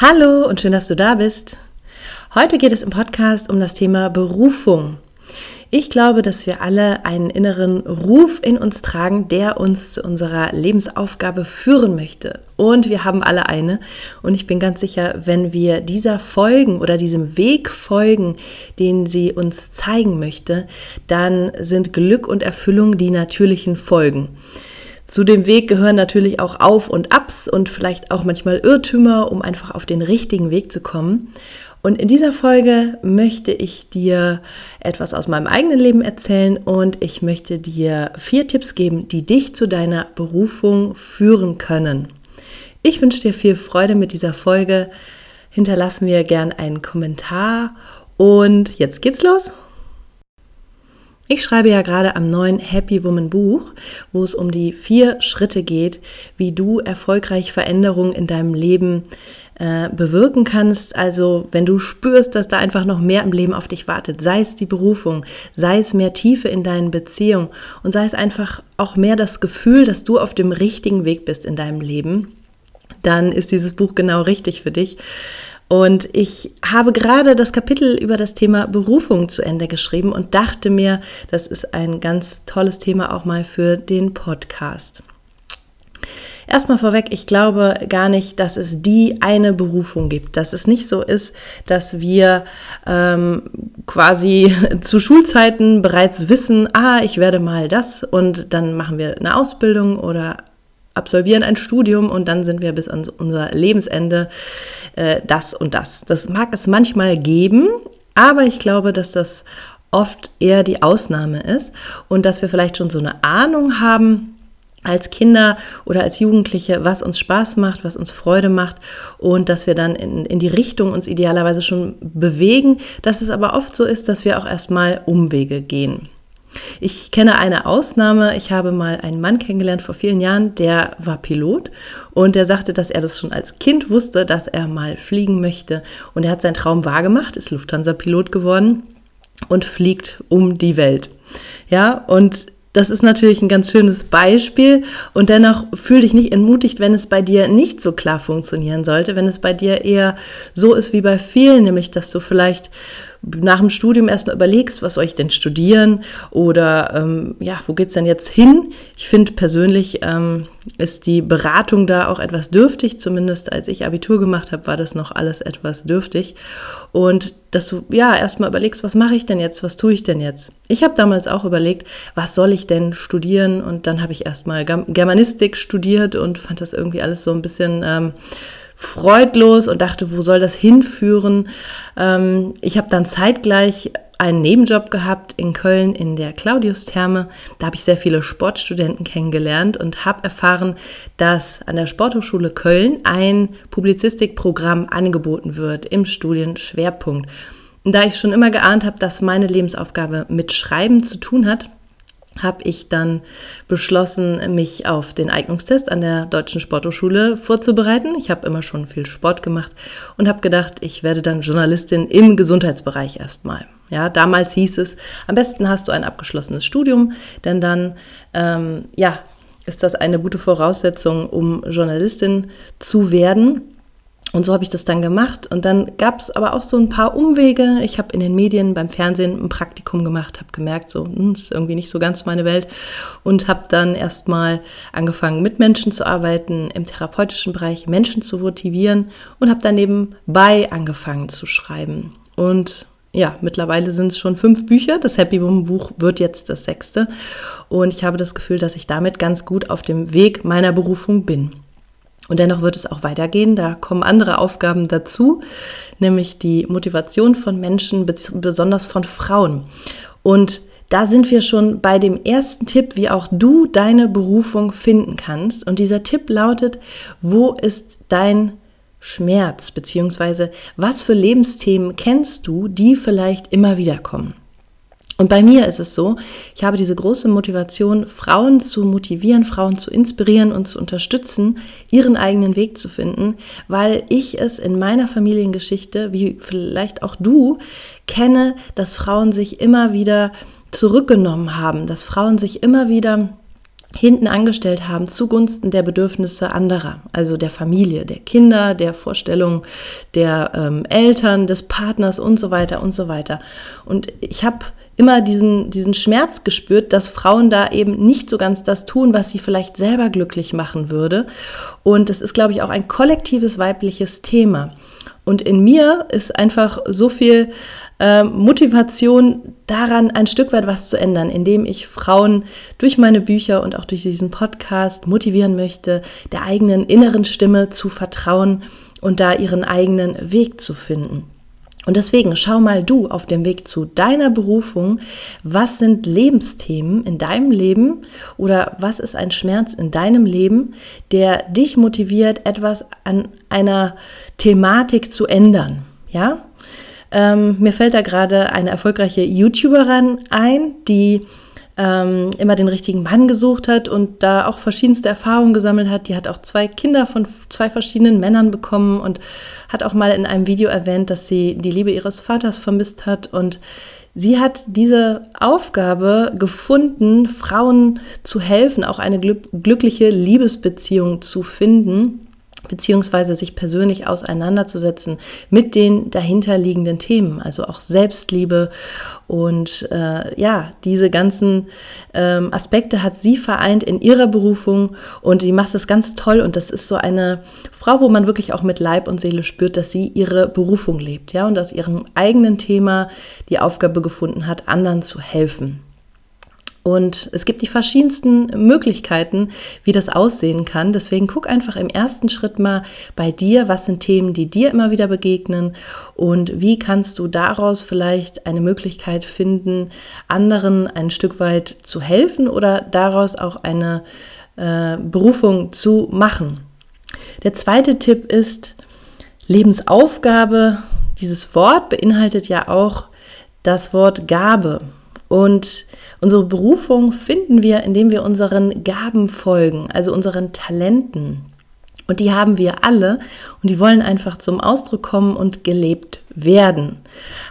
Hallo und schön, dass du da bist. Heute geht es im Podcast um das Thema Berufung. Ich glaube, dass wir alle einen inneren Ruf in uns tragen, der uns zu unserer Lebensaufgabe führen möchte. Und wir haben alle eine. Und ich bin ganz sicher, wenn wir dieser folgen oder diesem Weg folgen, den sie uns zeigen möchte, dann sind Glück und Erfüllung die natürlichen Folgen. Zu dem Weg gehören natürlich auch Auf und Abs und vielleicht auch manchmal Irrtümer, um einfach auf den richtigen Weg zu kommen. Und in dieser Folge möchte ich dir etwas aus meinem eigenen Leben erzählen und ich möchte dir vier Tipps geben, die dich zu deiner Berufung führen können. Ich wünsche dir viel Freude mit dieser Folge. Hinterlass mir gern einen Kommentar und jetzt geht's los. Ich schreibe ja gerade am neuen Happy Woman Buch, wo es um die vier Schritte geht, wie du erfolgreich Veränderungen in deinem Leben äh, bewirken kannst. Also wenn du spürst, dass da einfach noch mehr im Leben auf dich wartet, sei es die Berufung, sei es mehr Tiefe in deinen Beziehungen und sei es einfach auch mehr das Gefühl, dass du auf dem richtigen Weg bist in deinem Leben, dann ist dieses Buch genau richtig für dich. Und ich habe gerade das Kapitel über das Thema Berufung zu Ende geschrieben und dachte mir, das ist ein ganz tolles Thema auch mal für den Podcast. Erstmal vorweg, ich glaube gar nicht, dass es die eine Berufung gibt. Dass es nicht so ist, dass wir ähm, quasi zu Schulzeiten bereits wissen, ah, ich werde mal das und dann machen wir eine Ausbildung oder absolvieren ein Studium und dann sind wir bis an unser Lebensende äh, das und das. Das mag es manchmal geben, aber ich glaube, dass das oft eher die Ausnahme ist und dass wir vielleicht schon so eine Ahnung haben, als Kinder oder als Jugendliche, was uns Spaß macht, was uns Freude macht und dass wir dann in, in die Richtung uns idealerweise schon bewegen, dass es aber oft so ist, dass wir auch erstmal Umwege gehen. Ich kenne eine Ausnahme. Ich habe mal einen Mann kennengelernt vor vielen Jahren, der war Pilot und der sagte, dass er das schon als Kind wusste, dass er mal fliegen möchte. Und er hat seinen Traum wahrgemacht, ist Lufthansa-Pilot geworden und fliegt um die Welt. Ja, und das ist natürlich ein ganz schönes Beispiel und dennoch fühl dich nicht entmutigt, wenn es bei dir nicht so klar funktionieren sollte, wenn es bei dir eher so ist wie bei vielen, nämlich dass du vielleicht nach dem Studium erstmal überlegst, was soll ich denn studieren oder ähm, ja, wo geht es denn jetzt hin? Ich finde persönlich ähm, ist die Beratung da auch etwas dürftig, zumindest als ich Abitur gemacht habe, war das noch alles etwas dürftig. Und dass du ja erstmal überlegst, was mache ich denn jetzt, was tue ich denn jetzt? Ich habe damals auch überlegt, was soll ich denn studieren? Und dann habe ich erstmal Germanistik studiert und fand das irgendwie alles so ein bisschen ähm, freudlos und dachte, wo soll das hinführen? Ähm, ich habe dann zeitgleich einen Nebenjob gehabt in Köln in der Claudius-Therme. Da habe ich sehr viele Sportstudenten kennengelernt und habe erfahren, dass an der Sporthochschule Köln ein Publizistikprogramm angeboten wird im Studienschwerpunkt. Und da ich schon immer geahnt habe, dass meine Lebensaufgabe mit Schreiben zu tun hat, habe ich dann beschlossen, mich auf den Eignungstest an der Deutschen Sporthochschule vorzubereiten. Ich habe immer schon viel Sport gemacht und habe gedacht, ich werde dann Journalistin im Gesundheitsbereich erstmal. Ja, damals hieß es, am besten hast du ein abgeschlossenes Studium, denn dann ähm, ja, ist das eine gute Voraussetzung, um Journalistin zu werden. Und so habe ich das dann gemacht. Und dann gab es aber auch so ein paar Umwege. Ich habe in den Medien, beim Fernsehen ein Praktikum gemacht, habe gemerkt, so, hm, ist irgendwie nicht so ganz meine Welt. Und habe dann erstmal angefangen, mit Menschen zu arbeiten, im therapeutischen Bereich Menschen zu motivieren und habe dann nebenbei angefangen zu schreiben. Und ja, mittlerweile sind es schon fünf Bücher. Das Happy Woman Buch wird jetzt das sechste. Und ich habe das Gefühl, dass ich damit ganz gut auf dem Weg meiner Berufung bin. Und dennoch wird es auch weitergehen. Da kommen andere Aufgaben dazu, nämlich die Motivation von Menschen, besonders von Frauen. Und da sind wir schon bei dem ersten Tipp, wie auch du deine Berufung finden kannst. Und dieser Tipp lautet, wo ist dein Schmerz, beziehungsweise was für Lebensthemen kennst du, die vielleicht immer wieder kommen? Und bei mir ist es so, ich habe diese große Motivation, Frauen zu motivieren, Frauen zu inspirieren und zu unterstützen, ihren eigenen Weg zu finden, weil ich es in meiner Familiengeschichte, wie vielleicht auch du, kenne, dass Frauen sich immer wieder zurückgenommen haben, dass Frauen sich immer wieder hinten angestellt haben zugunsten der Bedürfnisse anderer, also der Familie, der Kinder, der Vorstellungen der ähm, Eltern, des Partners und so weiter und so weiter. Und ich habe immer diesen, diesen Schmerz gespürt, dass Frauen da eben nicht so ganz das tun, was sie vielleicht selber glücklich machen würde. Und es ist, glaube ich, auch ein kollektives weibliches Thema. Und in mir ist einfach so viel äh, Motivation daran, ein Stück weit was zu ändern, indem ich Frauen durch meine Bücher und auch durch diesen Podcast motivieren möchte, der eigenen inneren Stimme zu vertrauen und da ihren eigenen Weg zu finden. Und deswegen schau mal du auf dem Weg zu deiner Berufung, was sind Lebensthemen in deinem Leben oder was ist ein Schmerz in deinem Leben, der dich motiviert, etwas an einer Thematik zu ändern. Ja? Ähm, mir fällt da gerade eine erfolgreiche YouTuberin ein, die ähm, immer den richtigen Mann gesucht hat und da auch verschiedenste Erfahrungen gesammelt hat. Die hat auch zwei Kinder von zwei verschiedenen Männern bekommen und hat auch mal in einem Video erwähnt, dass sie die Liebe ihres Vaters vermisst hat und Sie hat diese Aufgabe gefunden, Frauen zu helfen, auch eine glückliche Liebesbeziehung zu finden beziehungsweise sich persönlich auseinanderzusetzen mit den dahinterliegenden Themen, also auch Selbstliebe und äh, ja, diese ganzen ähm, Aspekte hat sie vereint in ihrer Berufung und die macht es ganz toll und das ist so eine Frau, wo man wirklich auch mit Leib und Seele spürt, dass sie ihre Berufung lebt, ja, und aus ihrem eigenen Thema die Aufgabe gefunden hat, anderen zu helfen. Und es gibt die verschiedensten Möglichkeiten, wie das aussehen kann. Deswegen guck einfach im ersten Schritt mal bei dir, was sind Themen, die dir immer wieder begegnen und wie kannst du daraus vielleicht eine Möglichkeit finden, anderen ein Stück weit zu helfen oder daraus auch eine äh, Berufung zu machen. Der zweite Tipp ist Lebensaufgabe. Dieses Wort beinhaltet ja auch das Wort Gabe. Und unsere Berufung finden wir, indem wir unseren Gaben folgen, also unseren Talenten. Und die haben wir alle und die wollen einfach zum Ausdruck kommen und gelebt werden.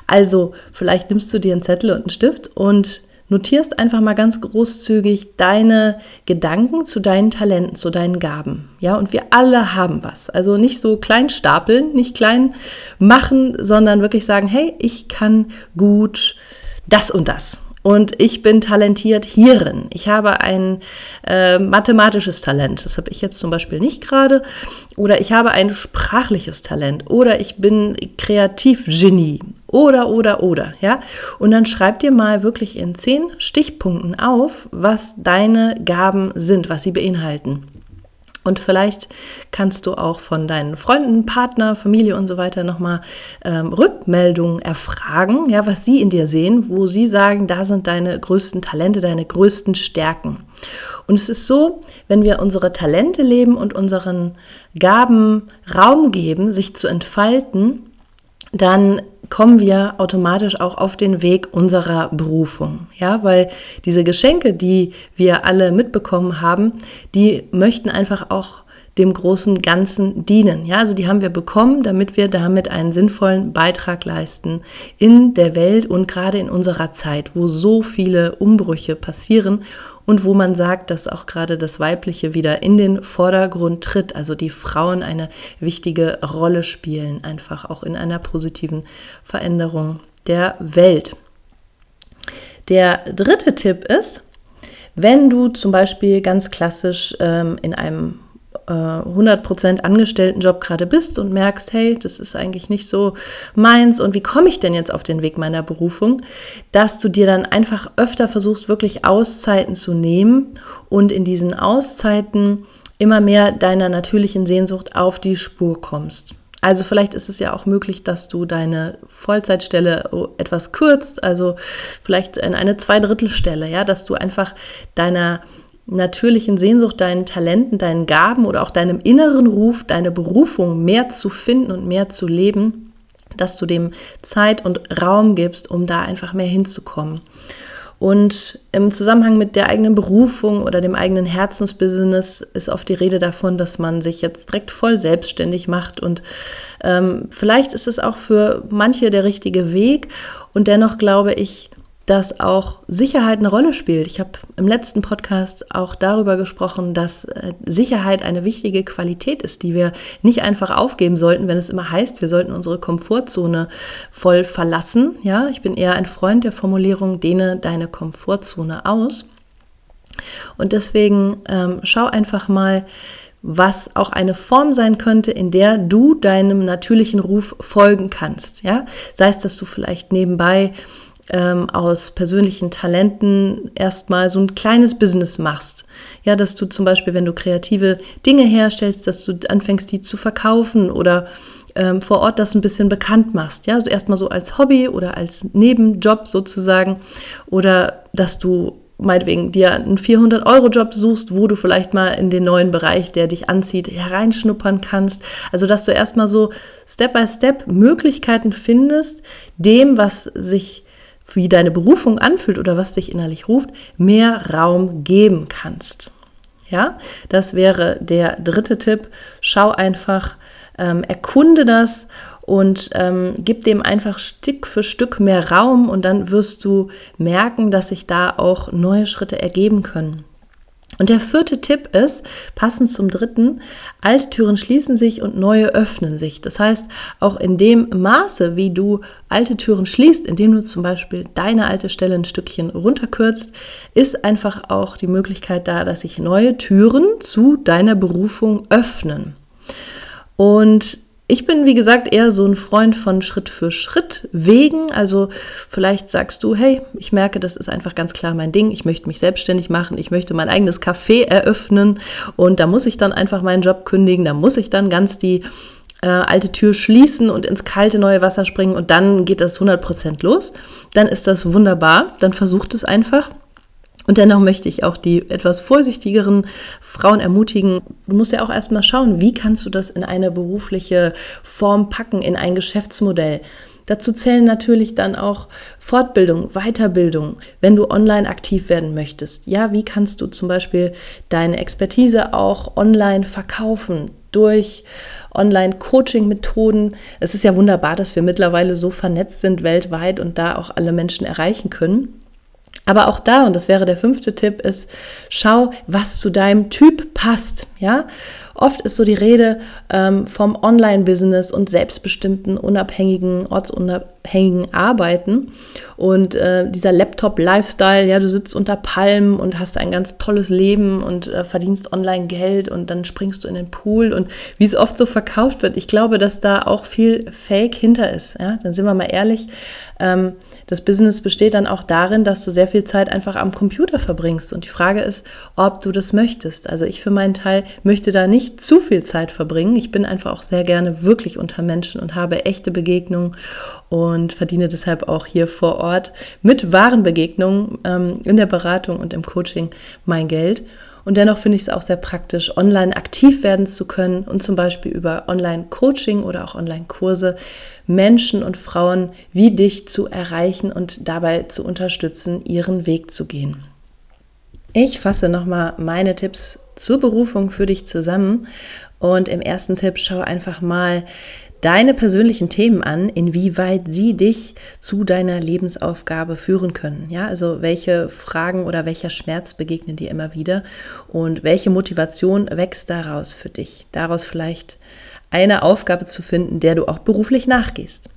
Also vielleicht nimmst du dir einen Zettel und einen Stift und notierst einfach mal ganz großzügig deine Gedanken zu deinen Talenten, zu deinen Gaben. Ja, und wir alle haben was. Also nicht so klein stapeln, nicht klein machen, sondern wirklich sagen, hey, ich kann gut das und das. Und ich bin talentiert hierin. Ich habe ein äh, mathematisches Talent. Das habe ich jetzt zum Beispiel nicht gerade. Oder ich habe ein sprachliches Talent. Oder ich bin Kreativgenie. Oder, oder, oder. Ja? Und dann schreib dir mal wirklich in zehn Stichpunkten auf, was deine Gaben sind, was sie beinhalten. Und vielleicht kannst du auch von deinen Freunden, Partner, Familie und so weiter nochmal ähm, Rückmeldungen erfragen, ja, was sie in dir sehen, wo sie sagen, da sind deine größten Talente, deine größten Stärken. Und es ist so, wenn wir unsere Talente leben und unseren Gaben Raum geben, sich zu entfalten, dann kommen wir automatisch auch auf den Weg unserer Berufung. Ja, weil diese Geschenke, die wir alle mitbekommen haben, die möchten einfach auch dem großen Ganzen dienen. Ja, also die haben wir bekommen, damit wir damit einen sinnvollen Beitrag leisten in der Welt und gerade in unserer Zeit, wo so viele Umbrüche passieren und wo man sagt, dass auch gerade das Weibliche wieder in den Vordergrund tritt, also die Frauen eine wichtige Rolle spielen, einfach auch in einer positiven Veränderung der Welt. Der dritte Tipp ist, wenn du zum Beispiel ganz klassisch ähm, in einem 100% äh, Angestelltenjob gerade bist und merkst, hey, das ist eigentlich nicht so meins und wie komme ich denn jetzt auf den Weg meiner Berufung, dass du dir dann einfach öfter versuchst, wirklich Auszeiten zu nehmen und in diesen Auszeiten immer mehr deiner natürlichen Sehnsucht auf die Spur kommst. Also vielleicht ist es ja auch möglich, dass du deine Vollzeitstelle etwas kürzt, also vielleicht in eine Zweidrittelstelle, ja, dass du einfach deiner natürlichen Sehnsucht, deinen Talenten, deinen Gaben oder auch deinem inneren Ruf, deine Berufung mehr zu finden und mehr zu leben, dass du dem Zeit und Raum gibst, um da einfach mehr hinzukommen. Und im Zusammenhang mit der eigenen Berufung oder dem eigenen Herzensbusiness ist oft die Rede davon, dass man sich jetzt direkt voll selbstständig macht. Und ähm, vielleicht ist es auch für manche der richtige Weg. Und dennoch glaube ich, dass auch Sicherheit eine Rolle spielt. Ich habe im letzten Podcast auch darüber gesprochen, dass äh, Sicherheit eine wichtige Qualität ist, die wir nicht einfach aufgeben sollten, wenn es immer heißt, wir sollten unsere Komfortzone voll verlassen. Ja, ich bin eher ein Freund der Formulierung, dehne deine Komfortzone aus. Und deswegen ähm, schau einfach mal, was auch eine Form sein könnte, in der du deinem natürlichen Ruf folgen kannst. Ja, sei es, dass du vielleicht nebenbei ähm, aus persönlichen Talenten erstmal so ein kleines Business machst. Ja, dass du zum Beispiel, wenn du kreative Dinge herstellst, dass du anfängst, die zu verkaufen oder ähm, vor Ort das ein bisschen bekannt machst. Ja, also erstmal so als Hobby oder als Nebenjob sozusagen. Oder dass du meinetwegen dir einen 400-Euro-Job suchst, wo du vielleicht mal in den neuen Bereich, der dich anzieht, hereinschnuppern kannst. Also, dass du erstmal so Step by Step Möglichkeiten findest, dem, was sich wie deine Berufung anfühlt oder was dich innerlich ruft, mehr Raum geben kannst. Ja, das wäre der dritte Tipp. Schau einfach, ähm, erkunde das und ähm, gib dem einfach Stück für Stück mehr Raum und dann wirst du merken, dass sich da auch neue Schritte ergeben können. Und der vierte Tipp ist, passend zum dritten, alte Türen schließen sich und neue öffnen sich. Das heißt, auch in dem Maße, wie du alte Türen schließt, indem du zum Beispiel deine alte Stelle ein Stückchen runterkürzt, ist einfach auch die Möglichkeit da, dass sich neue Türen zu deiner Berufung öffnen. Und ich bin, wie gesagt, eher so ein Freund von Schritt für Schritt Wegen. Also vielleicht sagst du, hey, ich merke, das ist einfach ganz klar mein Ding. Ich möchte mich selbstständig machen. Ich möchte mein eigenes Café eröffnen. Und da muss ich dann einfach meinen Job kündigen. Da muss ich dann ganz die äh, alte Tür schließen und ins kalte neue Wasser springen. Und dann geht das 100% los. Dann ist das wunderbar. Dann versucht es einfach. Und dennoch möchte ich auch die etwas vorsichtigeren Frauen ermutigen, du musst ja auch erstmal schauen, wie kannst du das in eine berufliche Form packen, in ein Geschäftsmodell. Dazu zählen natürlich dann auch Fortbildung, Weiterbildung, wenn du online aktiv werden möchtest. Ja, wie kannst du zum Beispiel deine Expertise auch online verkaufen? durch Online-Coaching-Methoden. Es ist ja wunderbar, dass wir mittlerweile so vernetzt sind weltweit und da auch alle Menschen erreichen können. Aber auch da, und das wäre der fünfte Tipp, ist, schau, was zu deinem Typ passt. Ja, oft ist so die Rede ähm, vom Online-Business und selbstbestimmten, unabhängigen, ortsunabhängigen Arbeiten und äh, dieser Laptop-Lifestyle. Ja, du sitzt unter Palmen und hast ein ganz tolles Leben und äh, verdienst online Geld und dann springst du in den Pool und wie es oft so verkauft wird. Ich glaube, dass da auch viel Fake hinter ist. Ja, dann sind wir mal ehrlich. Ähm, das Business besteht dann auch darin, dass du sehr viel Zeit einfach am Computer verbringst. Und die Frage ist, ob du das möchtest. Also ich für meinen Teil möchte da nicht zu viel Zeit verbringen. Ich bin einfach auch sehr gerne wirklich unter Menschen und habe echte Begegnungen und verdiene deshalb auch hier vor Ort mit wahren Begegnungen ähm, in der Beratung und im Coaching mein Geld. Und dennoch finde ich es auch sehr praktisch, online aktiv werden zu können und zum Beispiel über Online-Coaching oder auch Online-Kurse Menschen und Frauen wie dich zu erreichen und dabei zu unterstützen, ihren Weg zu gehen. Ich fasse nochmal meine Tipps zur Berufung für dich zusammen. Und im ersten Tipp schau einfach mal, deine persönlichen Themen an, inwieweit sie dich zu deiner Lebensaufgabe führen können. Ja, also welche Fragen oder welcher Schmerz begegnen dir immer wieder und welche Motivation wächst daraus für dich? Daraus vielleicht eine Aufgabe zu finden, der du auch beruflich nachgehst.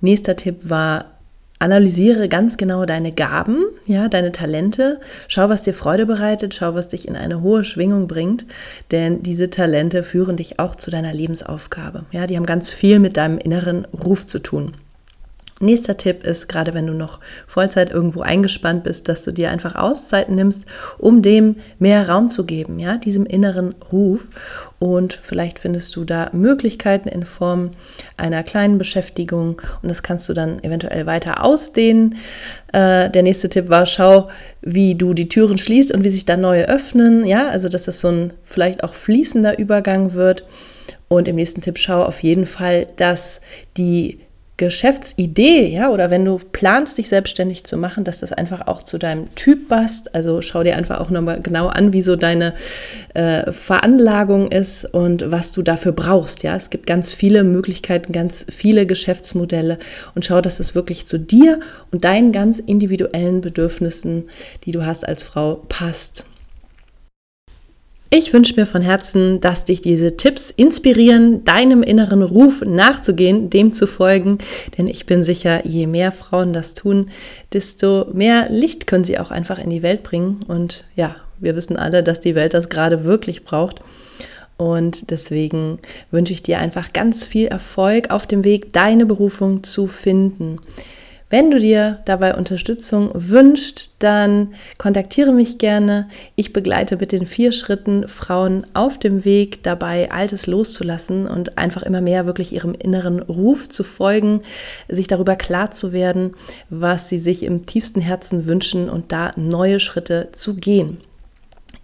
Nächster Tipp war, analysiere ganz genau deine Gaben, ja, deine Talente. Schau, was dir Freude bereitet, schau, was dich in eine hohe Schwingung bringt, denn diese Talente führen dich auch zu deiner Lebensaufgabe. Ja, die haben ganz viel mit deinem inneren Ruf zu tun. Nächster Tipp ist, gerade wenn du noch Vollzeit irgendwo eingespannt bist, dass du dir einfach Auszeiten nimmst, um dem mehr Raum zu geben, ja, diesem inneren Ruf. Und vielleicht findest du da Möglichkeiten in Form einer kleinen Beschäftigung und das kannst du dann eventuell weiter ausdehnen. Äh, der nächste Tipp war, schau, wie du die Türen schließt und wie sich da neue öffnen, ja, also dass das so ein vielleicht auch fließender Übergang wird. Und im nächsten Tipp schau auf jeden Fall, dass die Geschäftsidee, ja, oder wenn du planst, dich selbstständig zu machen, dass das einfach auch zu deinem Typ passt. Also schau dir einfach auch nochmal genau an, wie so deine äh, Veranlagung ist und was du dafür brauchst. Ja, es gibt ganz viele Möglichkeiten, ganz viele Geschäftsmodelle und schau, dass es wirklich zu dir und deinen ganz individuellen Bedürfnissen, die du hast als Frau, passt. Ich wünsche mir von Herzen, dass dich diese Tipps inspirieren, deinem inneren Ruf nachzugehen, dem zu folgen. Denn ich bin sicher, je mehr Frauen das tun, desto mehr Licht können sie auch einfach in die Welt bringen. Und ja, wir wissen alle, dass die Welt das gerade wirklich braucht. Und deswegen wünsche ich dir einfach ganz viel Erfolg auf dem Weg, deine Berufung zu finden. Wenn du dir dabei Unterstützung wünschst, dann kontaktiere mich gerne. Ich begleite mit den vier Schritten Frauen auf dem Weg dabei, Altes loszulassen und einfach immer mehr wirklich ihrem inneren Ruf zu folgen, sich darüber klar zu werden, was sie sich im tiefsten Herzen wünschen und da neue Schritte zu gehen.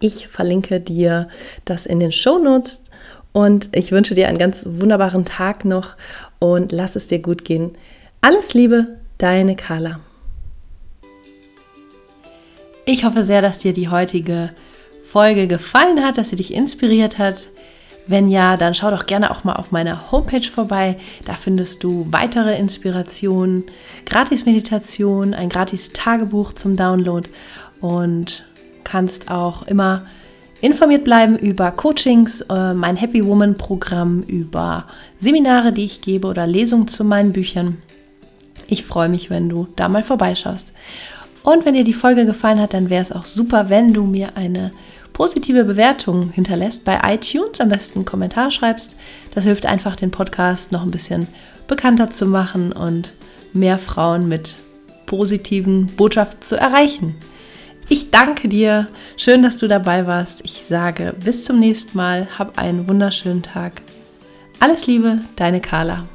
Ich verlinke dir das in den Show Notes und ich wünsche dir einen ganz wunderbaren Tag noch und lass es dir gut gehen. Alles Liebe, Deine Carla. Ich hoffe sehr, dass dir die heutige Folge gefallen hat, dass sie dich inspiriert hat. Wenn ja, dann schau doch gerne auch mal auf meiner Homepage vorbei. Da findest du weitere Inspirationen, Gratis-Meditation, ein Gratis-Tagebuch zum Download und kannst auch immer informiert bleiben über Coachings, äh, mein Happy Woman Programm, über Seminare, die ich gebe oder Lesungen zu meinen Büchern. Ich freue mich, wenn du da mal vorbeischaust. Und wenn dir die Folge gefallen hat, dann wäre es auch super, wenn du mir eine positive Bewertung hinterlässt bei iTunes, am besten einen Kommentar schreibst. Das hilft einfach, den Podcast noch ein bisschen bekannter zu machen und mehr Frauen mit positiven Botschaften zu erreichen. Ich danke dir. Schön, dass du dabei warst. Ich sage bis zum nächsten Mal. Hab einen wunderschönen Tag. Alles Liebe, deine Carla.